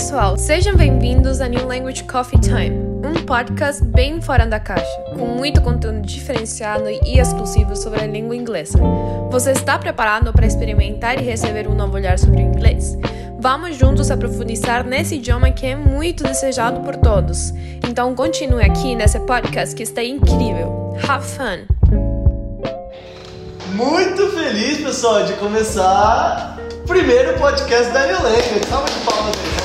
pessoal, sejam bem-vindos a New Language Coffee Time, um podcast bem fora da caixa, com muito conteúdo diferenciado e exclusivo sobre a língua inglesa. Você está preparado para experimentar e receber um novo olhar sobre o inglês? Vamos juntos aprofundar nesse idioma que é muito desejado por todos. Então continue aqui nesse podcast que está incrível. Have fun! Muito feliz, pessoal, de começar o primeiro podcast da New Language. Salva de palmas.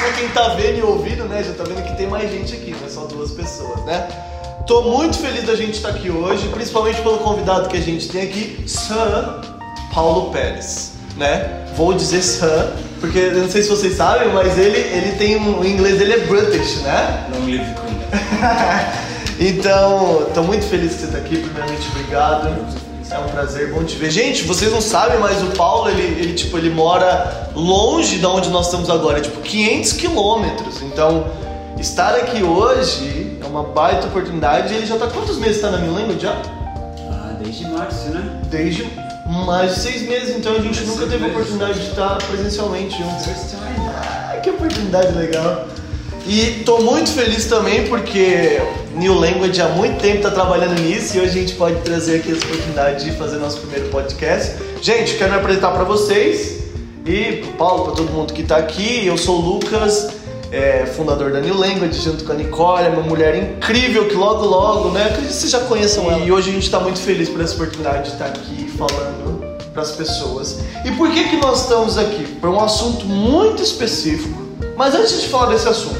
Pra quem tá vendo e ouvindo, né, já tá vendo que tem mais gente aqui, não é só duas pessoas, né? Tô muito feliz da gente estar aqui hoje, principalmente pelo convidado que a gente tem aqui, Sir Paulo Pérez, né? Vou dizer Sir, porque eu não sei se vocês sabem, mas ele, ele tem um, o inglês dele é British, né? Long live Queen. Então, tô muito feliz que você tá aqui, primeiramente, obrigado. É um prazer, bom te ver. Gente, vocês não sabem, mas o Paulo, ele, ele tipo, ele mora longe da onde nós estamos agora, tipo 500 quilômetros. Então, estar aqui hoje é uma baita oportunidade. Ele já tá quantos meses tá na Milênio já? Ah, desde março, né? Desde mais de seis meses, então a gente nunca teve a oportunidade de estar presencialmente juntos. First time. Ah, que oportunidade legal. E tô muito feliz também porque New Language há muito tempo tá trabalhando nisso e hoje a gente pode trazer aqui essa oportunidade de fazer nosso primeiro podcast. Gente, quero me apresentar para vocês e pro Paulo, para todo mundo que tá aqui. Eu sou o Lucas, é, fundador da New Language, junto com a Nicole, uma mulher incrível que logo logo, né? Acredito que vocês já conheçam ela. E hoje a gente tá muito feliz por essa oportunidade de estar aqui falando para as pessoas. E por que que nós estamos aqui? Por um assunto muito específico. Mas antes de falar desse assunto,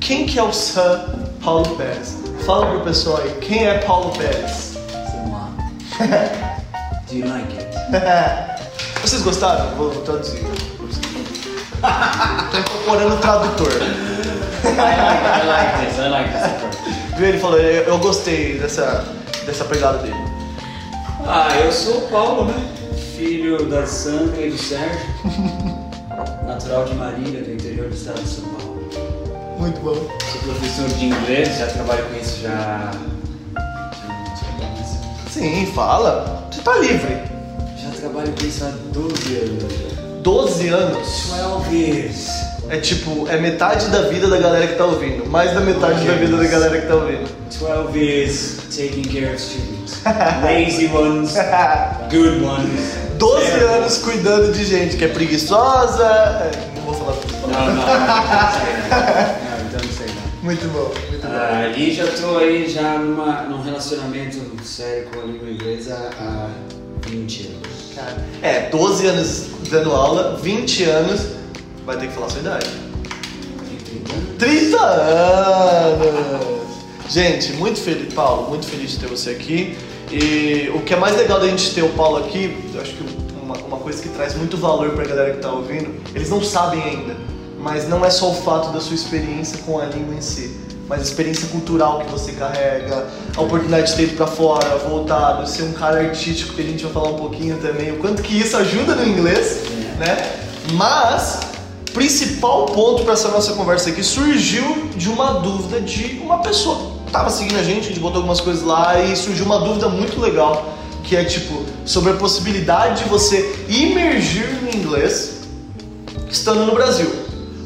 quem que é o Sir Paulo Pérez? Fala pro pessoal aí, quem é Paulo Pérez? Do you like it? Vocês gostaram? Vou, vou traduzir. Tô incorporando o tradutor. I like, I like this. I like this. Viu? Ele falou, eu, eu gostei dessa, dessa pegada dele. Ah, eu sou o Paulo, né? Filho da Sandra e do Sérgio. Natural de Marília, do interior do estado de São Paulo. Muito bom. Sou professor de inglês, já trabalho com isso já. Sim, fala. Você tá livre. Já trabalho com isso há 12 anos. já. 12 anos. 12 years. É tipo, é metade da vida da galera que tá ouvindo. Mais da metade da vida da galera que tá ouvindo. 12 years taking care of students. Lazy ones, good ones. 12 terrible. anos cuidando de gente que é preguiçosa. é, Não vou falar tudo. Não, não, não, não não. Muito bom, muito bom. Ah, e já tô aí já numa, num relacionamento sério com a língua inglesa há 20 anos. Cara, É, 12 anos dando aula, 20 anos. Vai ter que falar a sua idade. Tem 30 anos? 30 anos! Gente, muito feliz, Paulo, muito feliz de ter você aqui. E o que é mais legal da gente ter o Paulo aqui, eu acho que uma, uma coisa que traz muito valor pra galera que tá ouvindo, eles não sabem ainda, mas não é só o fato da sua experiência com a língua em si, mas a experiência cultural que você carrega, a oportunidade de ter ido pra fora, voltado, ser um cara artístico, que a gente vai falar um pouquinho também, o quanto que isso ajuda no inglês, né? Mas principal ponto para essa nossa conversa aqui surgiu de uma dúvida de uma pessoa que estava seguindo a gente, a gente botou algumas coisas lá e surgiu uma dúvida muito legal, que é tipo sobre a possibilidade de você imergir no inglês estando no Brasil.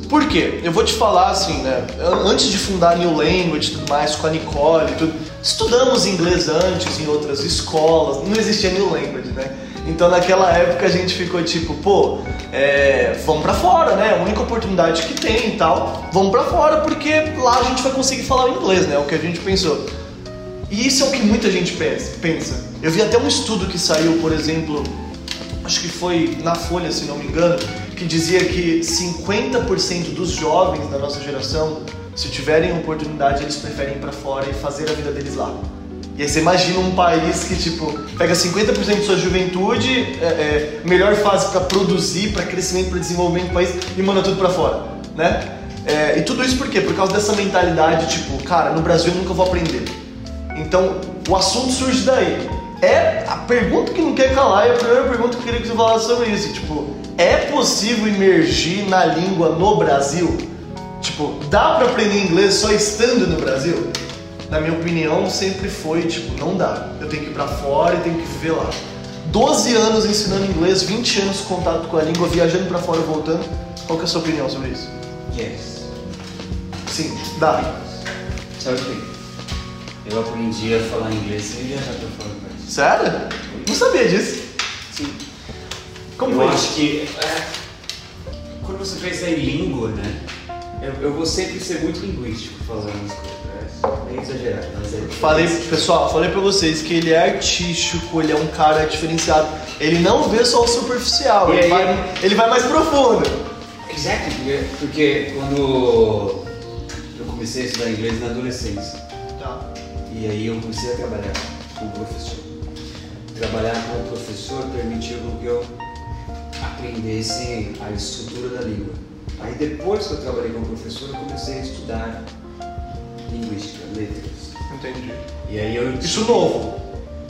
Por quê? Eu vou te falar assim, né? Antes de fundar New Language e tudo mais, com a Nicole e tudo, estudamos inglês antes em outras escolas, não existia New Language, né? Então naquela época a gente ficou tipo, pô, é, vamos pra fora, né? A única oportunidade que tem e tal, vamos pra fora porque lá a gente vai conseguir falar inglês, né? É o que a gente pensou. E isso é o que muita gente pensa. Eu vi até um estudo que saiu, por exemplo, acho que foi na Folha, se não me engano, que dizia que 50% dos jovens da nossa geração, se tiverem oportunidade, eles preferem ir pra fora e fazer a vida deles lá. E aí você imagina um país que, tipo, pega 50% de sua juventude, é, é, melhor fase pra produzir, pra crescimento, pra desenvolvimento do país e manda tudo pra fora, né? É, e tudo isso por quê? Por causa dessa mentalidade, tipo, cara, no Brasil eu nunca vou aprender. Então, o assunto surge daí. É a pergunta que não quer calar, e a primeira pergunta que eu queria que você falasse sobre isso. Tipo, é possível imergir na língua no Brasil? Tipo, dá pra aprender inglês só estando no Brasil? Na minha opinião, sempre foi, tipo, não dá. Eu tenho que ir pra fora e tenho que viver lá. 12 anos ensinando inglês, 20 anos de contato com a língua, viajando pra fora e voltando. Qual que é a sua opinião sobre isso? Yes. Sim, dá. Sabe o que? Eu aprendi a falar inglês sem viajar pra fora. Sério? Não sabia disso. Como eu foi acho que é, quando você pensa em língua, né? Eu, eu vou sempre ser muito linguístico falando as coisas. É meio exagerado, mas é. Falei, pessoal, falei pra vocês que ele é artístico, ele é um cara diferenciado. Ele não vê só o superficial, ele aí- vai, ele vai mais profundo. Exato, porque, porque quando eu comecei a estudar inglês na adolescência, Tá. e aí eu comecei a trabalhar como professor. Trabalhar como professor permitiu com que eu aprendesse a estrutura da língua. Aí depois que eu trabalhei como professor, eu comecei a estudar linguística, letras. Entendi. E aí eu Isso novo.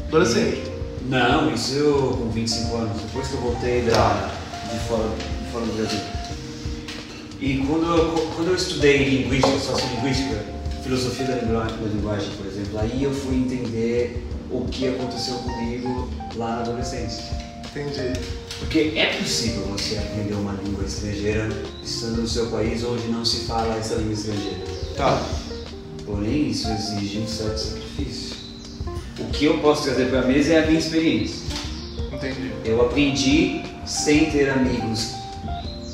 Adolescente. Não, isso eu com 25 anos, depois que eu voltei da, Tá. de, fora, de fora do Brasil. E quando eu, quando eu estudei linguística, sociolinguística, filosofia da linguagem, da linguagem, por exemplo, aí eu fui entender o que aconteceu comigo lá na adolescência. Entendi. Porque é possível você aprender uma língua estrangeira estando no seu país onde não se fala essa língua estrangeira. Tá. Porém, isso exige um certo sacrifício. O que eu posso trazer para a mesa é a minha experiência. Entendi. Eu aprendi sem ter amigos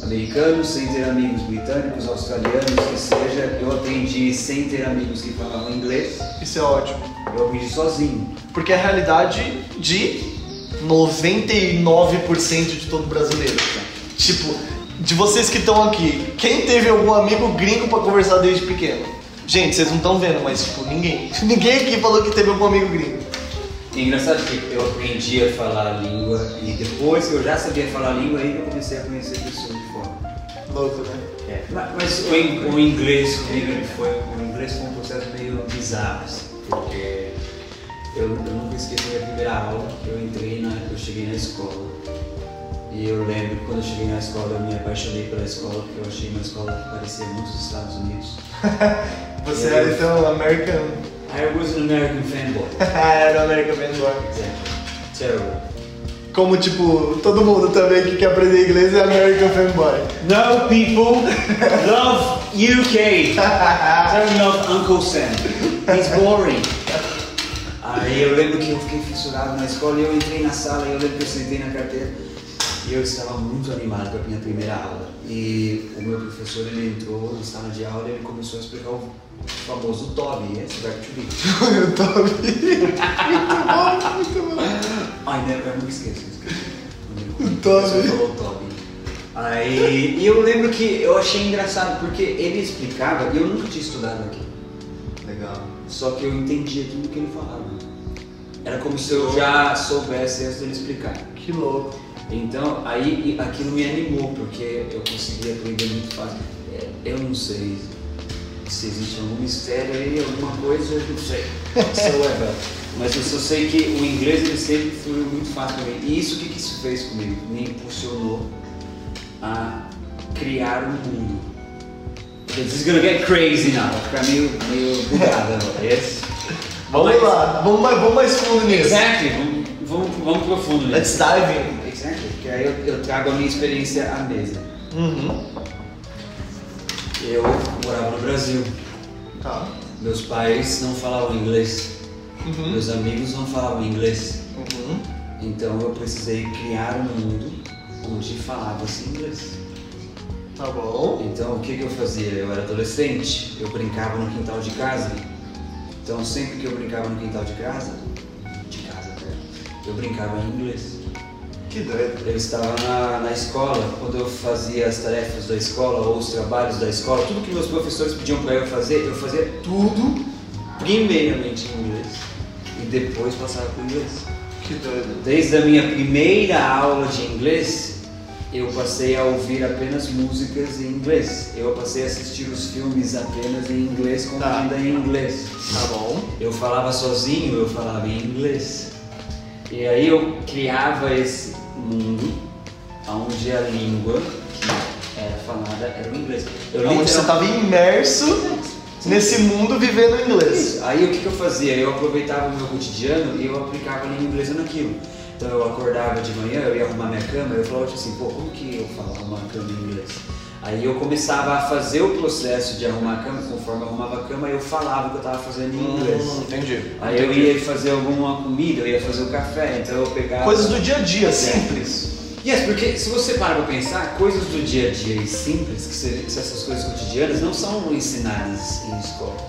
americanos, sem ter amigos britânicos, australianos, que seja. Eu aprendi sem ter amigos que falavam inglês. Isso é ótimo. Eu aprendi sozinho. Porque é a realidade de 99% de todo brasileiro. Tipo, de vocês que estão aqui, quem teve algum amigo gringo pra conversar desde pequeno? Gente, vocês não estão vendo, mas tipo, ninguém. Ninguém aqui falou que teve algum amigo gringo. É engraçado que eu aprendi a falar a língua e depois que eu já sabia falar a língua, aí eu comecei a conhecer pessoas de fora. Louco, né? É, ma- Mas o, in- o inglês comigo foi, o inglês foi um processo meio bizarro, assim, porque eu, eu nunca esqueci a primeira aula, eu entrei na, eu cheguei na escola e eu lembro que quando eu cheguei na escola eu me apaixonei pela escola porque eu achei uma escola que parecia muito dos Estados Unidos. Você era então American. I was an American fanboy. era American Fanboy. Exactly. Terrible. Como tipo, todo mundo também que quer aprender inglês é American Fanboy. No people love UK. Turn off Uncle Sam. He's boring. Aí eu lembro que eu fiquei fissurado na escola e eu entrei na sala e eu lembro que eu sentei na carteira e eu estava muito animado para a minha primeira aula. E o meu professor ele entrou na sala de aula e ele começou a explicar o famoso Toby, yes, back to. Eu tô ouvindo. Muito bom, muito bom. Ai, né, eu nunca esqueço. esqueço. O O Toby. falou Toby. Aí, e eu lembro que eu achei engraçado porque ele explicava, e eu nunca tinha estudado aqui. Legal. Só que eu entendia tudo que ele falava. Era como se eu já soubesse antes dele explicar. Que louco. Então, aí aquilo me animou, porque eu conseguia aprender muito fácil. É, Eu não sei se existe algum mistério aí, alguma coisa, eu não sei. Whatsoever. Mas eu só sei que o inglês ele sempre foi muito fácil para mim. E isso, o que, que isso fez comigo? Me impulsionou a criar um mundo. This is gonna get crazy now. Ficar meio, meio bugada agora. Yes? Vamos lá, vamos mais, vamos mais fundo nisso. Exactly, vamos, vamos, vamos profundo nisso. Let's dive in. Exactly, porque aí eu, eu trago a minha experiência à mesa. Uhum. Eu morava no Brasil, Tá. meus pais não falavam inglês, Uhum. meus amigos não falavam inglês, Uhum. então eu precisei criar um mundo onde falava-se inglês. Tá bom. Então o que, que eu fazia? Eu era adolescente, eu brincava no quintal de casa, então sempre que eu brincava no quintal de casa, de casa até, eu brincava em inglês. Que doido. Eu estava na, na escola, quando eu fazia as tarefas da escola ou os trabalhos da escola, tudo que meus professores pediam para eu fazer, eu fazia tudo primeiramente em inglês e depois passava para o inglês. Que doido. Desde a minha primeira aula de inglês, eu passei a ouvir apenas músicas em inglês. Eu passei a assistir os filmes apenas em inglês com Tá. em inglês. Tá bom. Eu falava sozinho, eu falava em inglês. E aí eu criava esse mundo onde a língua que era falada era o inglês. Eu Onde você estava imerso nesse mundo vivendo inglês. Isso. Aí o que, que eu fazia? Eu aproveitava o meu cotidiano e eu aplicava a língua inglesa naquilo. Então eu acordava de manhã, eu ia arrumar minha cama, eu falava assim, pô, como que eu falo arrumar a cama em inglês? Aí eu começava a fazer o processo de arrumar a cama, conforme eu arrumava a cama, eu falava o que eu tava fazendo em inglês. Hum, entendi. Aí eu Entendi. ia fazer alguma comida, eu ia fazer o café, então eu pegava. Coisas do dia a dia, É. simples. Yes, porque se você para pra pensar, coisas do dia a dia e simples, que, se- que essas coisas cotidianas não são ensinadas em escolas.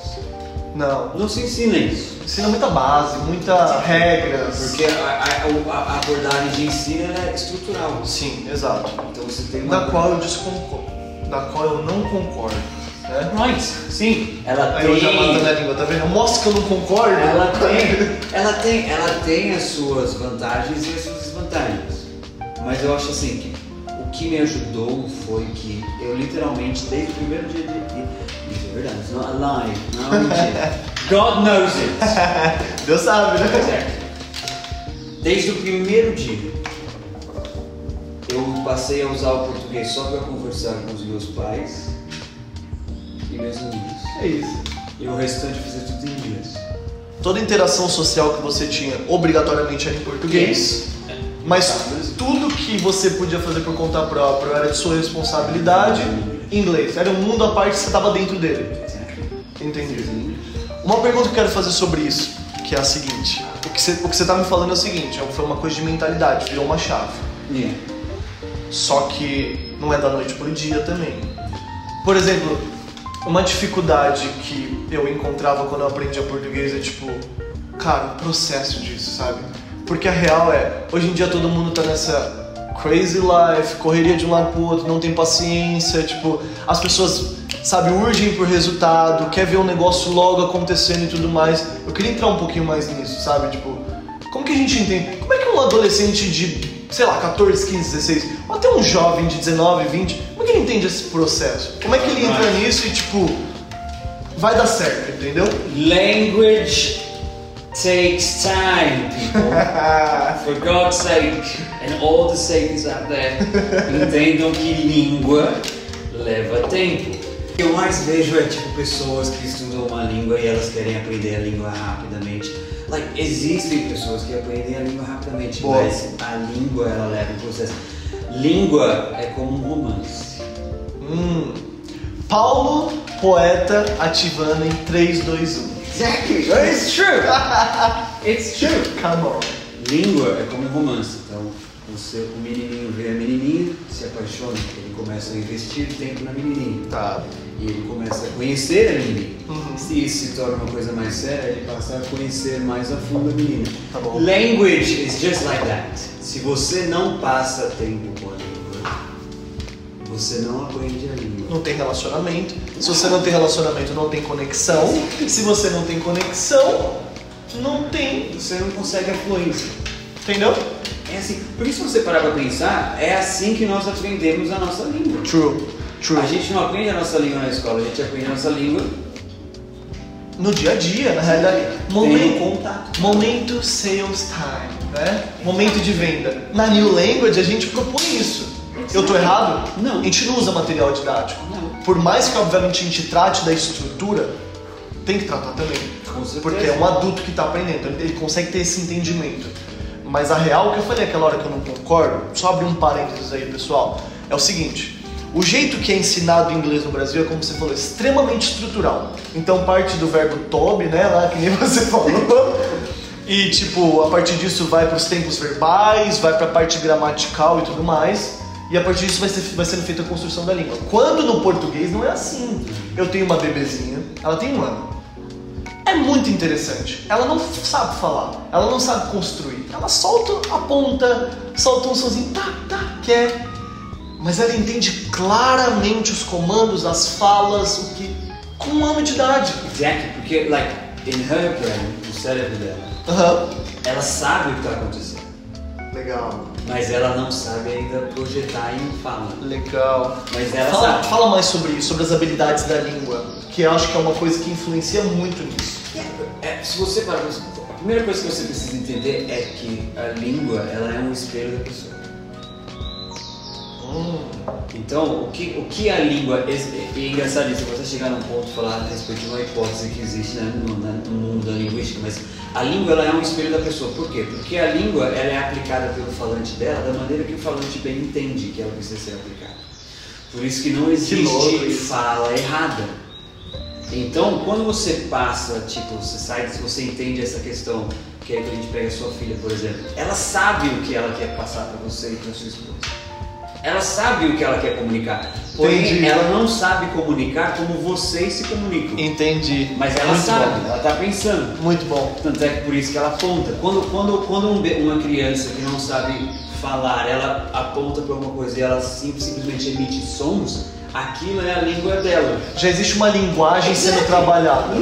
Não. Não se ensina isso. Ensina muita base, muita regras. Porque a, a- a- abordagem de ensino é estrutural. Sim, exato. Então você tem uma. Na qual eu desconcordo. Na qual eu não concordo. Né? Right, sim. Ela Aí eu já matando tem. a língua, tá vendo? Mostra que eu não concordo. Ela tem, ela tem, ela tem as suas vantagens e as suas desvantagens. Mas eu acho assim que o que me ajudou foi que eu literalmente, desde o primeiro dia de. Verdade, it's not a lie, não é mentira. God knows it. Deus sabe, né? Certo. Desde o primeiro dia, eu passei a usar o português só para conversar com os meus pais e meus amigos. É isso. E o restante eu fazia tudo em inglês. Toda interação social que você tinha obrigatoriamente era em português. Mas mas- tudo que você podia fazer por conta própria era de sua responsabilidade inglês. Era um mundo à parte você estava dentro dele. Entendi. Uma pergunta que eu quero fazer sobre isso, que é a seguinte. O que você, o que você tá me falando é o seguinte, é- foi uma coisa de mentalidade, virou uma chave. Yeah. Só que não é da noite pro dia também. Por exemplo, uma dificuldade que eu encontrava quando eu aprendia português é tipo, cara, o processo disso, sabe? Porque a real é, hoje em dia todo mundo tá nessa crazy life, correria de um lado pro outro, não tem paciência, tipo, as pessoas, sabe, urgem por resultado, quer ver um negócio logo acontecendo e tudo mais. Eu queria entrar um pouquinho mais nisso, sabe? Tipo, como que a gente entende? Como é que um adolescente de, sei lá, 14, 15, 16, ou até um jovem de 19, 20, como é que ele entende esse processo? Como é que ele entra nisso e, tipo, vai dar certo, entendeu? Language takes time, people. For God's sake, and all the sakes out there, entendam que língua leva tempo. O que eu mais vejo é tipo pessoas que estudam uma língua e elas querem aprender a língua rapidamente. Like, existem pessoas que aprendem a língua rapidamente, Boa. mas a língua ela leva um processo. Língua é como um romance. Hum. Paulo, poeta, ativando em 3, 2, 1. Exactly, but it's true. it's true. Come on. Língua é como um romance. Então, você, o menininho vê a menininha, se apaixona, ele começa a investir tempo na menininha. Tá. E ele começa a conhecer a menininha. Uhum. Se isso se torna uma coisa mais séria, ele passa a conhecer mais a fundo a menina. Tá bom. Language is just like that. Se você não passa tempo com a você não aprende a língua. Não tem relacionamento. Se você não tem relacionamento, não tem conexão. Se você não tem conexão, não tem. Você não consegue a fluência. Entendeu? É assim, porque se você parar pra pensar, é assim que nós aprendemos a nossa língua. True. True. A gente não aprende a nossa língua na escola, a gente aprende a nossa língua No dia a dia, na realidade. Momento, contato. momento sales time, né? Momento de venda. Na New Language a gente propõe isso. Eu tô errado? Não. A gente não usa material didático. Não. Por mais que obviamente a gente trate da estrutura, tem que tratar também. Porque é um adulto que está aprendendo, ele ele consegue ter esse entendimento. Mas a real, que eu falei aquela hora que eu não concordo, só abrir um parênteses aí, pessoal, é o seguinte: o jeito que é ensinado inglês no Brasil é, como você falou, extremamente estrutural. Então parte do verbo to be, né, lá que nem você falou, e tipo, a partir disso vai para os tempos verbais, vai para a parte gramatical e tudo mais. E a partir disso vai, ser, vai sendo feita a construção da língua. Quando no português não é assim. Eu tenho uma bebezinha, ela tem um ano. É muito interessante. Ela não sabe falar, ela não sabe construir. Ela solta a ponta, solta um sonzinho, tá, tá, quer. Mas ela entende claramente os comandos, as falas, o que. com um ano de idade. Exactly, porque, like, in her brain, no cérebro dela, Aham. ela sabe o que está acontecendo, Legal, mas ela não sabe ainda projetar em fala. legal. Mas ela Fala, sabe. fala mais sobre isso, sobre as habilidades da língua, que eu acho que é uma coisa que influencia muito nisso. É, se você pensar, a primeira coisa que você precisa entender é que a língua ela é um espelho da pessoa. Hum, Então, o que, o que a língua. E é engraçado isso, você chegar num ponto e falar a respeito de uma hipótese que existe né, no, no mundo da linguística, mas A língua ela é um espelho da pessoa. Por quê? Porque a língua ela é aplicada pelo falante dela da maneira que o falante bem entende que ela precisa ser aplicada. Por isso que não existe isso. fala errada. Então, quando você passa, tipo, você sai, se você entende essa questão, que é que a gente pega a sua filha, por exemplo, ela sabe o que ela quer passar para você e para sua esposa. Ela sabe o que ela quer comunicar. Porém, Entendi. ela não sabe comunicar como vocês se comunicam. Entendi. Mas ela Muito sabe, bom. ela tá pensando. Muito bom. Tanto é que por isso que ela aponta. Quando, quando, quando um uma criança que não sabe falar, ela aponta para alguma coisa e ela sim- simplesmente emite sons, aquilo é a língua dela. Já existe uma linguagem sendo trabalhada.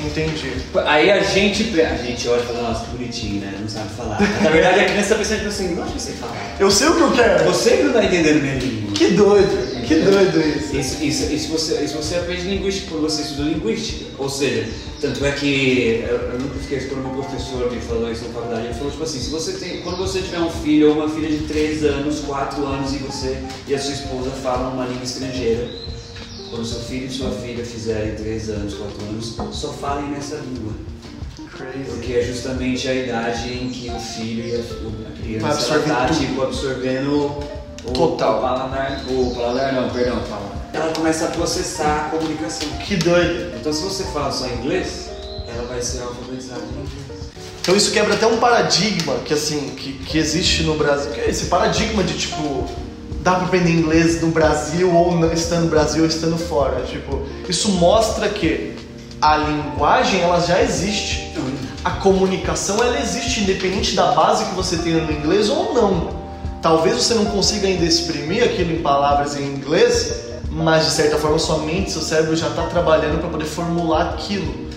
Entendi. Aí a gente, a gente olha e fala, nossa, que bonitinho, né? Não sabe falar. Na verdade a criança tá pensando tipo assim, não acho que você falar. Eu sei o que eu quero. Você que não tá entendendo minha língua. Que doido. Que doido isso. Isso, isso, isso, você, isso você aprende linguística quando você estuda linguística. Ou seja, tanto é que eu, eu nunca esqueço quando meu professor me falou isso na faculdade. Ele falou tipo assim: se você tem, quando você tiver um filho ou uma filha de 3 anos, 4 anos e você e a sua esposa falam uma língua estrangeira, quando seu filho e sua filha fizerem 3 anos, 4 anos, só falem nessa língua. Crazy. Porque é justamente a idade em que o filho e a, a criança tá, tudo. tipo, absorvendo o Total. o paladar, o paladar não, perdão, paladar. Ela começa a processar a comunicação. Que doido. Então se você fala só inglês, ela vai ser alfabetizada em inglês. Então isso quebra até um paradigma que assim, que, que existe no Brasil. Que é esse paradigma de tipo, dá pra aprender inglês no Brasil ou não estando no Brasil ou estando fora. Tipo, isso mostra que a linguagem ela já existe. A comunicação ela existe independente da base que você tenha no inglês ou não. Talvez você não consiga ainda exprimir aquilo em palavras em inglês, mas de certa forma sua mente, seu cérebro já está trabalhando para poder formular aquilo.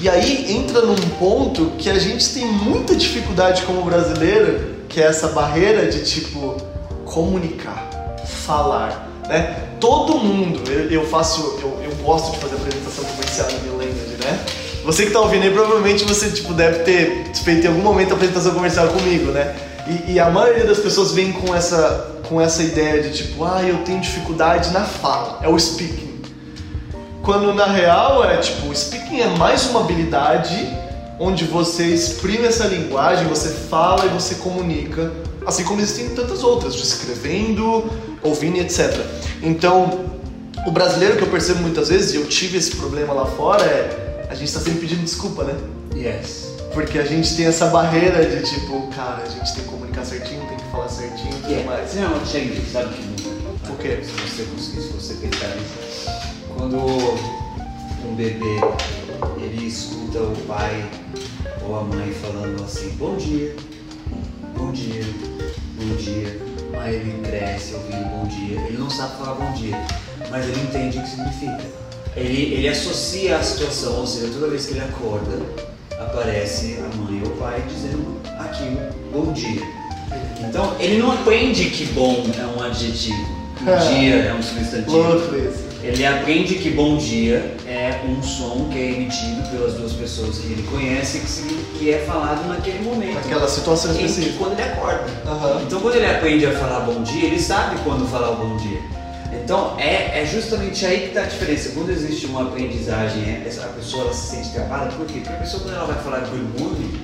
E aí entra num ponto que a gente tem muita dificuldade como brasileiro, que é essa barreira de tipo comunicar, falar, né? Todo mundo, eu, eu faço, eu, eu gosto de fazer apresentação comercial New Language, né? Você que tá ouvindo aí, provavelmente você tipo, deve ter feito em algum momento a apresentação comercial comigo, né? E, e a maioria das pessoas vem com essa, com essa ideia de tipo, ah, eu tenho dificuldade na fala, é o speaking. Quando na real é tipo, o speaking é mais uma habilidade onde você exprime essa linguagem, você fala e você comunica, assim como existem tantas outras, escrevendo, ouvindo etc. Então, o brasileiro que eu percebo muitas vezes, e eu tive esse problema lá fora, é a gente tá sempre pedindo desculpa, né? Yes. Porque a gente tem essa barreira de tipo, cara, a gente tem que comunicar certinho, tem que falar certinho e tudo Yeah. mais. Não, Shang, sabe que não. O quê? Se você conseguir, se você pensar nisso. Quando um bebê ele escuta o pai ou a mãe falando assim, bom dia, bom dia, bom dia. Aí ele cresce ouvindo bom dia. Ele não sabe falar bom dia, mas ele entende o que significa. Ele, ele associa a situação, ou seja, toda vez que ele acorda, aparece a mãe ou o pai dizendo aquilo, bom dia. Então, ele não aprende que bom é um adjetivo, É. dia é um substantivo. Ele aprende que bom dia é um som que é emitido pelas duas pessoas que ele conhece, que, signi- que é falado naquele momento. Naquela situação específica. quando ele acorda. Aham. Então, quando ele aprende a falar bom dia, ele sabe quando falar o bom dia. Então, é, é justamente aí que está a diferença. Quando existe uma aprendizagem, é- essa, a pessoa ela se sente travada, por quê? Porque a pessoa, quando ela vai falar good morning,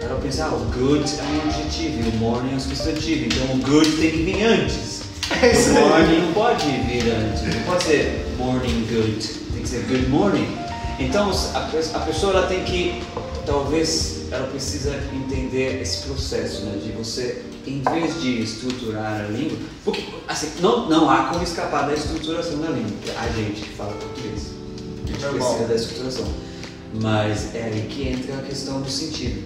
ela pensa, ah, o good é um adjetivo e o morning é um substantivo. Então, o good tem que vir antes. É isso o morning não pode vir antes. Não pode ser morning good. Tem que ser good morning. Então, a, a pessoa ela tem que, talvez, ela precisa entender esse processo, né? De você, em vez de estruturar a língua, porque, assim, não, não há como escapar da estruturação da língua. A gente que fala português. A gente Normal. precisa da estruturação. Mas é aí que entra a questão do sentido.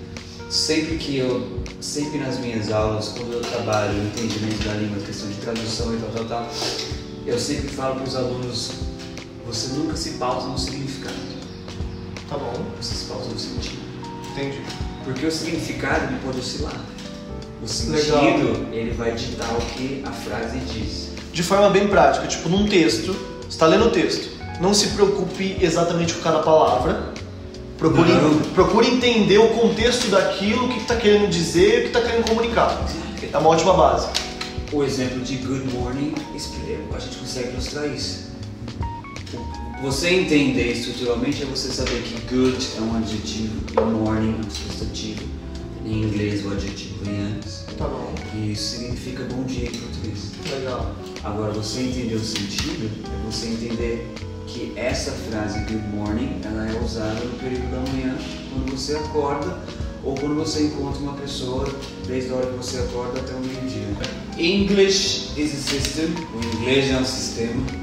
Sempre que eu, sempre nas minhas aulas, quando eu trabalho o entendimento da língua, questão de tradução e tal, tal, tal, eu sempre falo para os alunos, você nunca se pauta no significado, Tá bom, você se pauta no sentido. Entendi. Porque o significado pode oscilar. O sentido, Legal. ele vai ditar o que a frase diz. De forma bem prática, tipo num texto, você está lendo o texto, não se preocupe exatamente com cada palavra. Procure, Não. procure entender o contexto daquilo, o que está querendo dizer, o que está querendo comunicar. É uma ótima base. O exemplo de good morning, a gente consegue ilustrar isso. Você entender estruturalmente é você saber que good é um adjetivo e morning é um substantivo. Em inglês o adjetivo vem antes. Tá bom. E isso significa bom dia em português. Legal. Agora, você entender o sentido é você entender que essa frase good morning ela é usada no período da manhã, quando você acorda ou quando você encontra uma pessoa desde a hora que você acorda até o meio-dia. English is a system, o inglês é um sistema,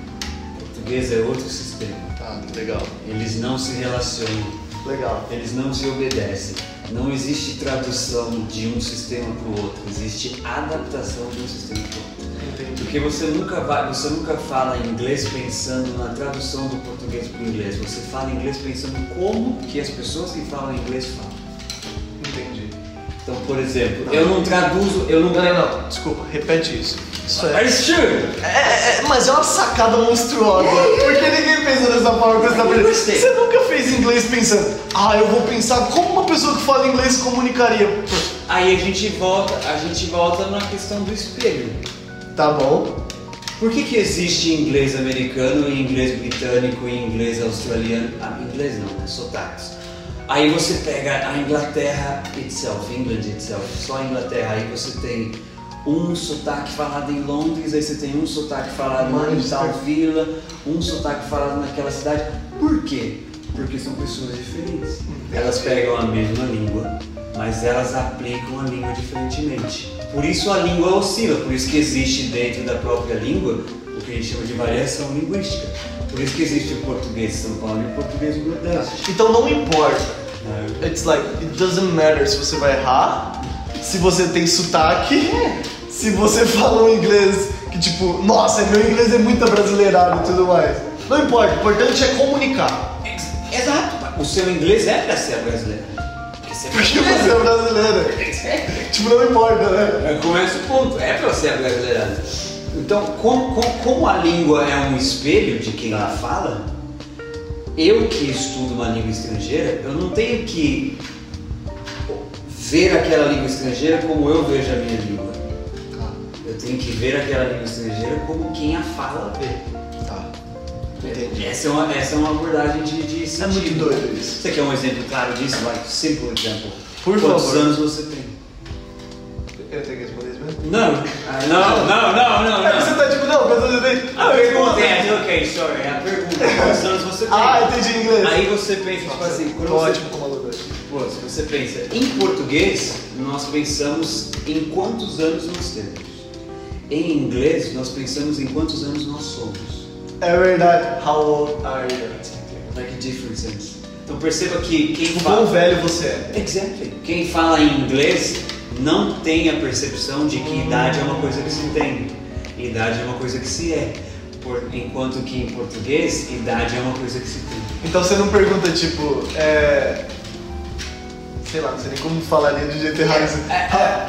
português é outro sistema. Tá, legal. Eles não se relacionam, Legal. eles não se obedecem. Não existe tradução de um sistema para o outro, existe adaptação de um sistema para o outro. Entendi. Porque você nunca vai, você nunca fala inglês pensando na tradução do português para o inglês. Você fala inglês pensando como que as pessoas que falam inglês falam. Entendi. Então, por exemplo, eu não traduzo, eu não Não, não, não. Desculpa, repete isso. Isso é. You sure? É, é, mas é uma sacada monstruosa. Porque ninguém pensa dessa forma quando você tá. Você nunca fez inglês pensando, ah, eu vou pensar como uma pessoa que fala inglês comunicaria. Aí a gente volta, a gente volta na questão do espelho. Tá bom. Por que, que existe inglês americano, inglês britânico e inglês australiano? Ah, inglês não, é sotaques. Aí você pega a Inglaterra itself, England itself, só a Inglaterra, aí você tem um sotaque falado em Londres, aí você tem um sotaque falado em Manchester. tal vila, um sotaque falado naquela cidade. Por quê? Porque são pessoas diferentes. Elas pegam a mesma língua, mas elas aplicam a língua diferentemente. Por isso a língua oscila, por isso que existe dentro da própria língua o que a gente chama de variação linguística. Por isso que existe o português de São Paulo e o português do Nordeste. Então não importa. It's like, it doesn't matter se você vai errar, se você tem sotaque, se você fala um inglês que tipo, nossa, meu inglês é muito brasileirado e tudo mais. Não importa, o importante é comunicar. Ex- Exato, o seu inglês é para ser brasileiro. Porque você é você é brasileiro. Tipo, não importa, né? Começa o ponto, é para ser brasileirado. Então, como, como, como a língua é um espelho de quem a fala, eu que estudo uma língua estrangeira, eu não tenho que ver aquela língua estrangeira como eu vejo a minha língua. Eu tenho que ver aquela língua estrangeira como quem a fala vê. Tá. Entendi. Essa é uma, essa é uma abordagem de, de É sentido. muito doido isso. Você quer um exemplo claro disso? Like, simple example. Por Quantos favor. anos você tem? Eu tenho que responder isso mesmo? Não, ah, não, não, não, não, É, você não. tá tipo, não, mas eu tenho. A pergunta é, ok, sorry, a pergunta é quantos anos você tem? Ah, entendi em inglês. Aí você pensa, tipo assim, quando tô você, ótimo. Pô, se você pensa em português, nós pensamos em quantos anos nós temos. Em inglês, nós pensamos em quantos anos nós somos. É verdade. How old are you? Like a different sense. Então perceba que quem O quão fala... velho você é. Exactly. Quem fala em inglês não tem a percepção de que idade é uma coisa que se tem. Idade é uma coisa que se é. Por- enquanto que em português, idade é uma coisa que se tem. Então você não pergunta tipo, é. Sei lá, não sei nem como falaria de jeito errado. assim,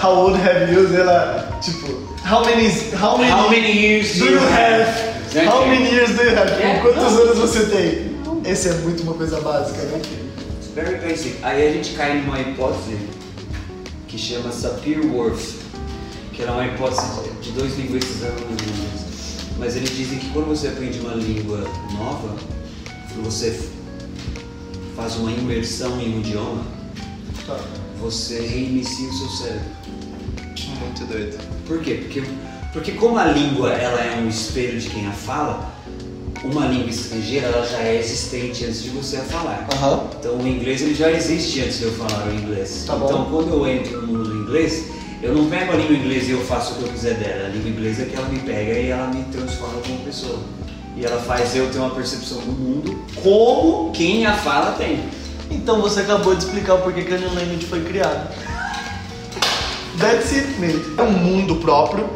How, how old have you? Sei lá, tipo, how many, how many, How many years do you have? Exactly. How many years do you have? Yeah, Quantos anos você tem? Esse é muito uma coisa básica, né? It's very basic. Aí a gente cai numa hipótese que chama Sapir-Whorf, que era uma hipótese de dois linguistas alemães. Mas eles dizem que quando você aprende uma língua nova, quando você faz uma imersão em um idioma, Tá. você reinicia o seu cérebro. Muito doido. Por quê? Porque, porque como a língua ela é um espelho de quem a fala, uma língua estrangeira ela já é existente antes de você a falar. Aham. Então o inglês ele já existe antes de eu falar o inglês. Tá bom. então quando eu entro no mundo do inglês, eu não pego a língua inglesa e eu faço o que eu quiser dela. A língua inglesa é que ela me pega e ela me transforma como pessoa. E ela faz eu ter uma percepção do mundo como quem a fala tem. Então você acabou de explicar o porquê que a New Language foi criada. That's it, mate. É um mundo próprio,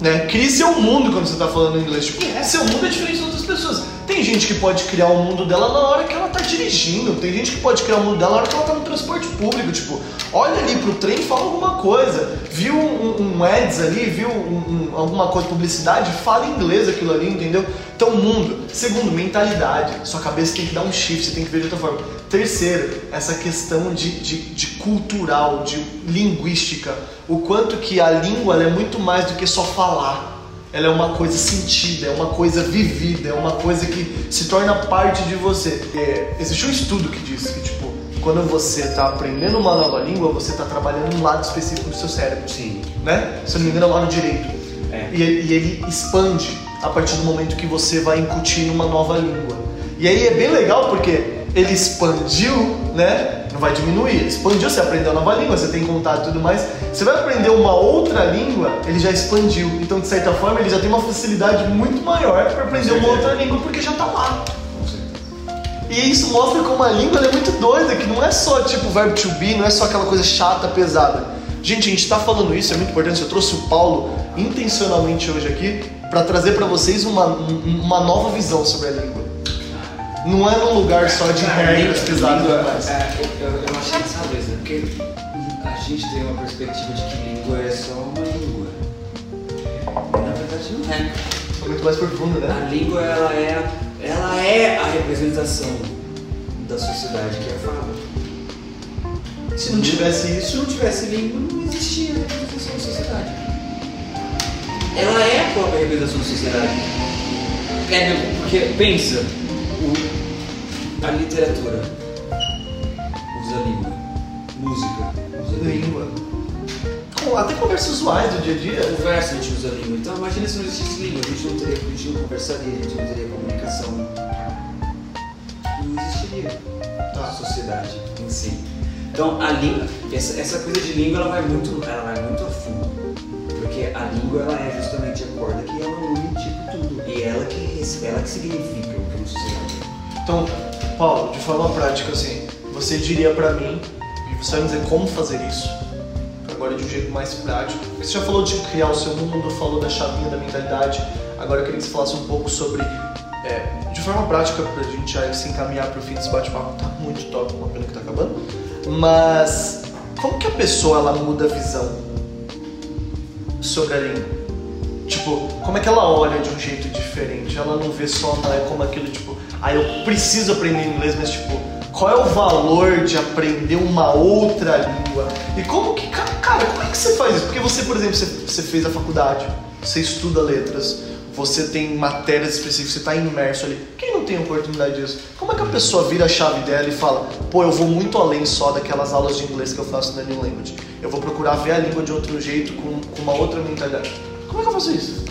né? Crie seu mundo quando você tá falando inglês. Tipo, seu mundo é diferente de outras pessoas. Tem gente que pode criar o mundo dela na hora que ela tá dirigindo. Tem gente que pode criar o mundo dela na hora que ela tá no transporte público. Tipo, olha ali pro trem e fala alguma coisa. Viu um, um ads ali, viu um- um- alguma coisa, publicidade, fala inglês aquilo ali, entendeu? Então, mundo. Segundo, mentalidade. Sua cabeça tem que dar um shift, você tem que ver de outra forma. Terceiro, essa questão de, de, de cultural, de linguística. O quanto que a língua é muito mais do que só falar. ela é uma coisa sentida, é uma coisa vivida, é uma coisa que se torna parte de você. É, existe um estudo que diz que, tipo, quando você está aprendendo uma nova língua, você está trabalhando um lado específico do seu cérebro. Sim. Né? Se eu não me engano, é o lado direito. É. E, ele- e ele expande a partir do momento que você vai incutir uma nova língua. E aí é bem legal porque ele expandiu, né? Não vai diminuir, expandiu, você aprendeu nova língua, você tem contato e tudo mais. Você vai aprender uma outra língua, ele já expandiu. Então, de certa forma, ele já tem uma facilidade muito maior para aprender uma outra língua porque já tá lá. E isso mostra como a língua é muito doida, que não é só tipo verbo to be, não é só aquela coisa chata, pesada. Gente, a gente tá falando isso, é muito importante. Eu trouxe o Paulo intencionalmente hoje aqui para trazer para vocês uma, um- uma nova visão sobre a língua. Não é num lugar só de regras pesadas e Língua, tudo mais. é, eu, eu, eu achei essa vez, né? Porque a gente tem uma perspectiva de que língua é só uma língua. Na verdade não é. É muito mais profundo, né? A língua ela é, ela é a representação da sociedade que é a fala. Se não tivesse Se isso, não tivesse língua, não existia representação da sociedade. Ela é a própria representação da sociedade. É porque pensa, o- a literatura usa língua, música usa língua, língua. Até conversas usuais do dia a dia. conversa a gente usa língua. Então imagina se não existisse língua, a gente não teria, a gente não conversaria, a gente não teria comunicação. Não existiria Tá. a sociedade em si. Então a língua, essa, essa coisa de língua ela vai muito, ela vai muito a fundo. Porque a língua ela é justamente a corda que ela une tipo tudo. E ela que, ela que significa o que é uma sociedade. Então, Paulo, de forma prática, assim, você diria pra mim, e você vai me dizer como fazer isso, agora de um jeito mais prático. Você já falou de criar o seu mundo, falou da chavinha da mentalidade, agora eu queria que você falasse um pouco sobre, é, de forma prática, pra gente já se encaminhar pro fim desse bate-papo, tá muito top, uma pena que tá acabando, mas como que a pessoa ela muda a visão sobre a? Tipo, como é que ela olha de um jeito diferente? Ela não vê só não é como aquilo, tipo, ah, eu preciso aprender inglês, mas tipo, qual é o valor de aprender uma outra língua? E como que, ca- cara, como é que você faz isso? Porque você, por exemplo, você, você fez a faculdade, você estuda letras, você tem matérias específicas, você está imerso ali. Quem não tem oportunidade disso? Como é que a pessoa vira a chave dela e fala, pô, eu vou muito além só daquelas aulas de inglês que eu faço na New Language. Eu vou procurar ver a língua de outro jeito, com, com uma outra mentalidade. Como é que eu faço isso?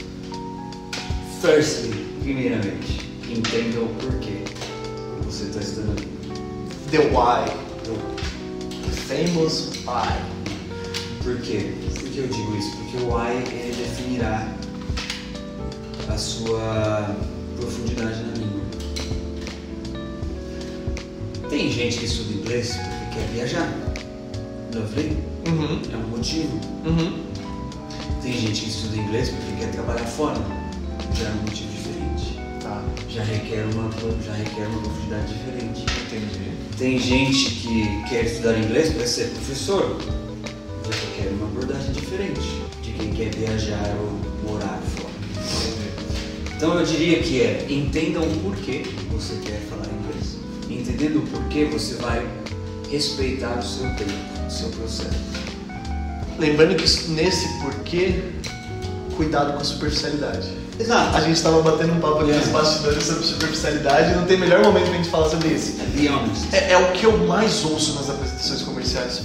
Firstly, primeiramente, entenda o porquê você está estudando. The why. The famous why. Por quê? Por que eu digo isso? Porque o why ele definirá a sua profundidade na língua. Tem gente que estuda inglês porque quer viajar. Lovely? Uhum. É um motivo. Uhum. Tem gente que estuda inglês porque quer trabalhar fora. Já é um motivo. Já requer uma, já requer uma profundidade diferente. Entendi. Tem gente que quer estudar inglês para ser professor. Já requer uma abordagem diferente de quem quer viajar ou morar fora. Então eu diria que é entenda o porquê você quer falar inglês. Entendendo o porquê, você vai respeitar o seu tempo, o seu processo. Lembrando que nesse porquê, cuidado com a superficialidade. Exato. A gente estava batendo um papo aqui É. nos bastidores sobre superficialidade e não tem melhor momento pra gente falar sobre isso. Honest. É, é o que eu mais ouço nas apresentações comerciais.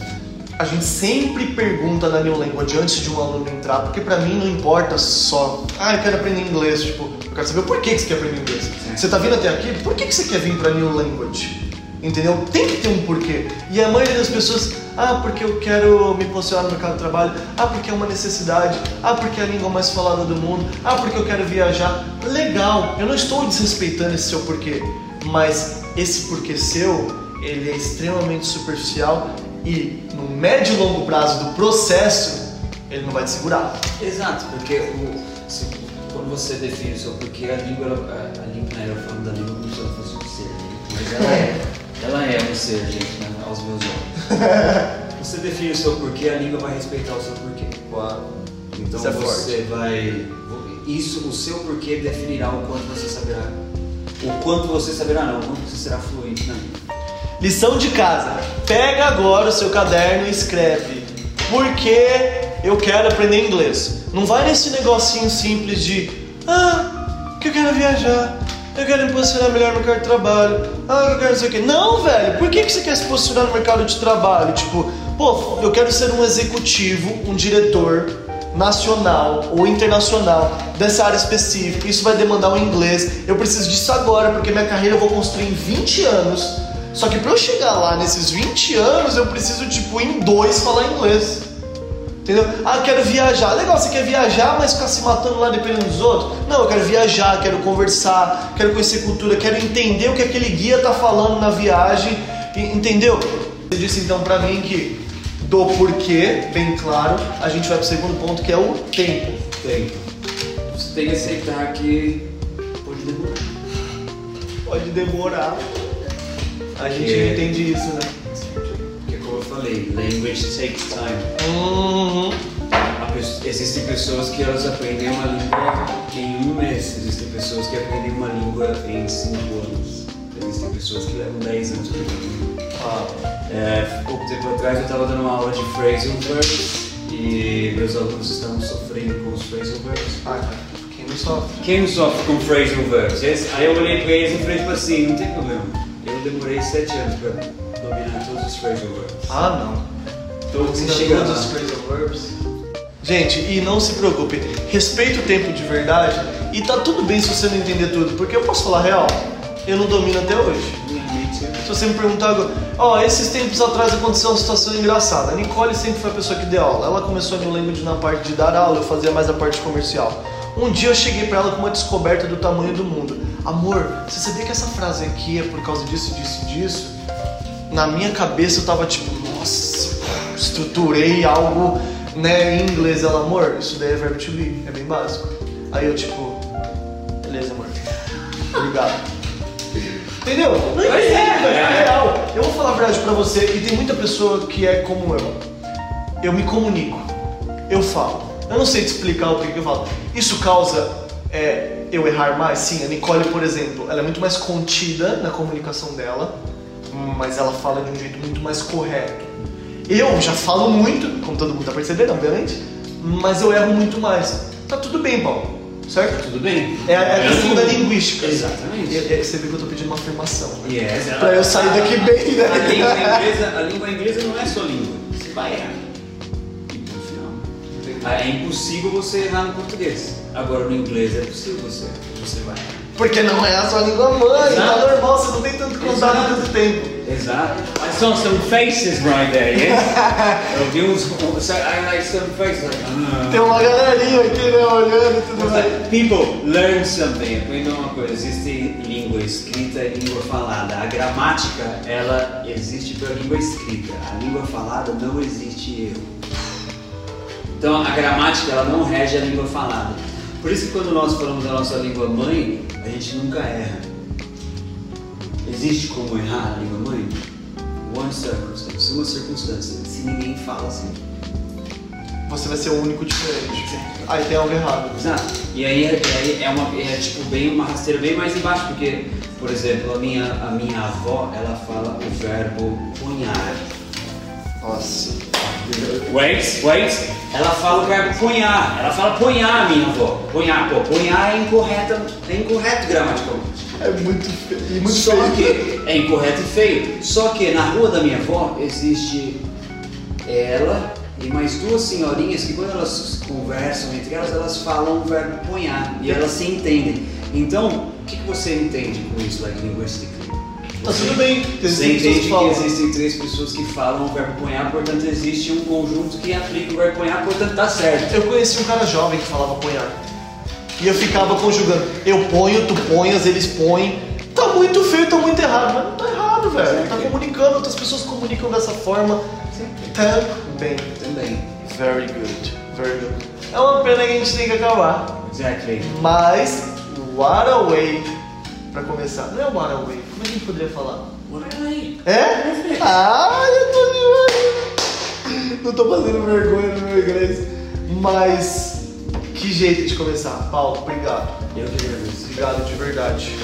A gente sempre pergunta na New Language antes de um aluno entrar, porque pra mim não importa só, ah, eu quero aprender inglês, tipo, eu quero saber o porquê que você quer aprender inglês. Sim. Você tá vindo até aqui, por que, que você quer vir pra New Language? Entendeu? Tem que ter um porquê. E a maioria das pessoas, ah, porque eu quero me posicionar no mercado de trabalho, ah, porque é uma necessidade, ah, porque é a língua mais falada do mundo, ah, porque eu quero viajar. Legal, eu não estou desrespeitando esse seu porquê, mas esse porquê seu, ele é extremamente superficial e no médio e longo prazo do processo, ele não vai te segurar. Exato, porque o, se- quando você define o seu porquê, a língua, ela- a, a língua, né, eu falo da língua como se ela fosse um ser, né? mas ela é, ela é um ser, gente, né, aos meus olhos. Você define o seu porquê, a língua vai respeitar o seu porquê. Então Isso é você vai, isso, o seu porquê definirá o quanto você saberá, o quanto você saberá não, o quanto você será fluente na língua. Lição de casa. Pega agora o seu caderno e escreve. Por que eu quero aprender inglês. Não vai nesse negocinho simples de, ah, que eu quero viajar, eu quero me posicionar melhor no mercado de trabalho, ah, eu quero não sei o quê. Não, velho, por que, que você quer se posicionar no mercado de trabalho? Tipo, pô, eu quero ser um executivo, um diretor nacional ou internacional dessa área específica. Isso vai demandar um inglês. Eu preciso disso agora, porque minha carreira eu vou construir em 20 anos. Só que para eu chegar lá nesses 20 anos, eu preciso, tipo, em dois falar inglês. Entendeu? Ah, quero viajar. Legal, você quer viajar, mas ficar se matando lá dependendo dos outros? Não, eu quero viajar, quero conversar, quero conhecer cultura, quero entender o que aquele guia tá falando na viagem. Entendeu? Você disse então para mim que do porquê, bem claro, a gente vai pro segundo ponto que é o tempo. Tempo. Você tem que aceitar que pode demorar. Pode demorar. A gente É. não entende isso, né? Falei, language takes time. Uhum. A pe- Existem pessoas que elas aprendem uma língua em um mês, existem pessoas que aprendem uma língua em cinco anos, existem pessoas que levam 10 anos para aprender. Ah, É, pouco tempo atrás eu estava dando uma aula de phrasal verbs e meus alunos estavam sofrendo com os phrasal verbs. ah, quem não sofre? Quem não sofre com phrasal verbs? Aí eu olhei para eles e falei tipo assim, não tem problema. Eu demorei 7 anos para dominar todos os phrasal verbs. Ah, não. Todos os phrasal verbs. Gente, e não se preocupe, respeita o tempo de verdade e tá tudo bem se você não entender tudo, porque eu posso falar real, eu não domino até hoje. Se você me perguntar agora, ó, esses tempos atrás aconteceu uma situação engraçada. A Nicole sempre foi a pessoa que deu aula. Ela começou a New Language na parte de dar aula, eu fazia mais a parte comercial. Um dia eu cheguei pra ela com uma descoberta do tamanho do mundo. Amor, você sabia que essa frase aqui é por causa disso, disso e disso? Na minha cabeça eu tava tipo, nossa, estruturei algo né, em inglês. Ela, amor, isso daí é verbo to be, é bem básico. Aí eu tipo, beleza, amor. Obrigado. Entendeu? Não é, é. é real. Eu vou falar a verdade pra você, e tem muita pessoa que é como eu. Eu me comunico, eu falo. Eu não sei te explicar o que que eu falo. Isso causa é, eu errar mais? Sim, a Nicole, por exemplo, ela é muito mais contida na comunicação dela, mas ela fala de um jeito muito mais correto. Eu já falo muito, como todo mundo tá percebendo, obviamente, mas eu erro muito mais. Tá tudo bem, Paulo, certo? Tudo bem? É a, é a questão da linguística. Exatamente. E- e- Você viu que eu tô pedindo uma afirmação. né? Yes, Pra eu sair daqui bem, A língua né? inglesa, a língua inglesa não é só língua. Você vai errar. E ponto final. É impossível você errar no português. Agora no inglês é possível você. Você vai errar. Porque não é a sua língua mãe, tá Exato. normal, você não tem tanto contato Exato. tanto tempo. Exato. I saw some faces right there, yeah? Eu vi uns. I like some faces like. ah. Tem uma galerinha aqui, né, olhando e tudo mais. People, learn something. Aprenda uma coisa. Existe língua escrita e língua falada. A gramática, ela existe para a língua escrita. A língua falada não existe erro. Então, a gramática, ela não rege a língua falada. Por isso que quando nós falamos da nossa língua mãe, a gente nunca erra. Existe como errar a língua mãe? One circumstance, uma circunstância. Se ninguém fala assim. Você vai ser o único diferente. Aí tem algo errado. Exato. E aí, é- aí é, uma, é tipo bem uma rasteira bem mais embaixo, porque, por exemplo, a minha, a minha avó, ela fala o verbo punhar. Nossa. Wait, wait. Ela fala o verbo punhar. Ela fala punhar, minha avó. Punhar, pô, punhar é incorreta, é incorreto gramaticalmente. É muito feio. Muito Só feio. que é incorreto e feio. Só que na rua da minha avó existe ela e mais duas senhorinhas que quando elas conversam entre elas, elas falam o verbo punhar e elas se entendem. Então, o que, que você entende com isso, like linguistically? Tá tudo bem. Você entende que existem três pessoas que falam o verbo punhar, portanto existe um conjunto que aplica o verbo punhar, portanto tá certo. Eu conheci um cara jovem que falava ponhar. E eu ficava conjugando. Eu ponho, tu ponhas, eles põem. Tá muito feio, tá muito errado. Mas não tá errado, velho. Tá comunicando, outras pessoas comunicam dessa forma. Tá bem. Também. Very good. Very good. É uma pena que a gente tem que acabar. Exactly. Mas, what a way pra começar. Não é what a way. Como é que a gente poderia falar? É? Ah, eu tô de Não tô fazendo vergonha no meu inglês. Mas, que jeito de começar. Paulo, obrigado. Eu que agradeço. Obrigado de verdade.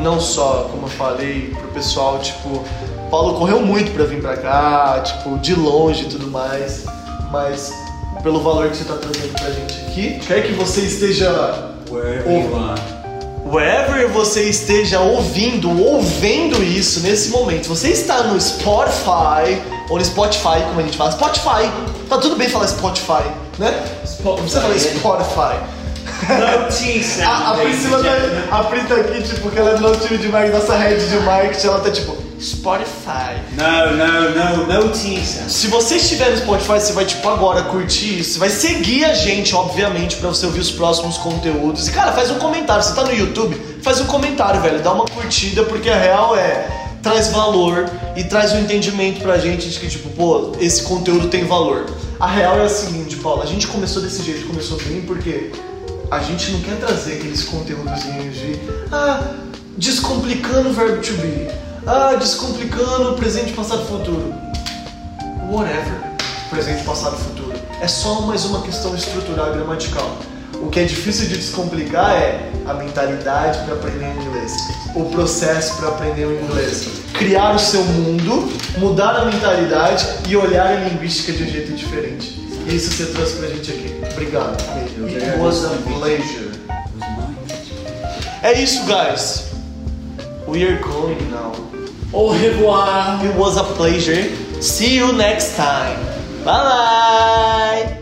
Não só, como eu falei, pro pessoal, tipo, Paulo correu muito pra vir pra cá, tipo, de longe e tudo mais, mas pelo valor que você está trazendo pra gente aqui. Quer que você esteja are. Wherever você esteja ouvindo ou vendo isso nesse momento, você está no Spotify ou no Spotify, como a gente fala, Spotify. Tá tudo bem falar Spotify, né? Não precisa falar Spotify. No T sound. A, a Priscila tá, a Pri tá aqui, tipo, que ela é do nosso time de marketing, nossa rede de marketing, ela tá tipo, Spotify. No, no, no, no T sound. Se você estiver no Spotify, você vai, tipo, agora curtir isso. Você vai seguir a gente, obviamente, pra você ouvir os próximos conteúdos. E, cara, faz um comentário. Você tá no YouTube, faz um comentário, velho. Dá uma curtida, porque a real é. Traz valor e traz um entendimento pra gente de que, tipo, pô, esse conteúdo tem valor. A real é a seguinte, Paulo. A gente começou desse jeito, começou bem porque a gente não quer trazer aqueles conteúdozinhos de. Ah, descomplicando o verbo to be. Ah, descomplicando o presente, passado e futuro whatever, presente, passado e futuro. É só mais uma questão estrutural e gramatical. O que é difícil de descomplicar é a mentalidade para aprender inglês, o processo para aprender o inglês, criar o seu mundo, mudar a mentalidade e olhar a linguística de um jeito diferente. E isso você trouxe pra gente aqui. Obrigado. It was a pleasure. É isso, guys. We are going now. Oh, Au revoir. It was a pleasure. See you next time. Bye bye.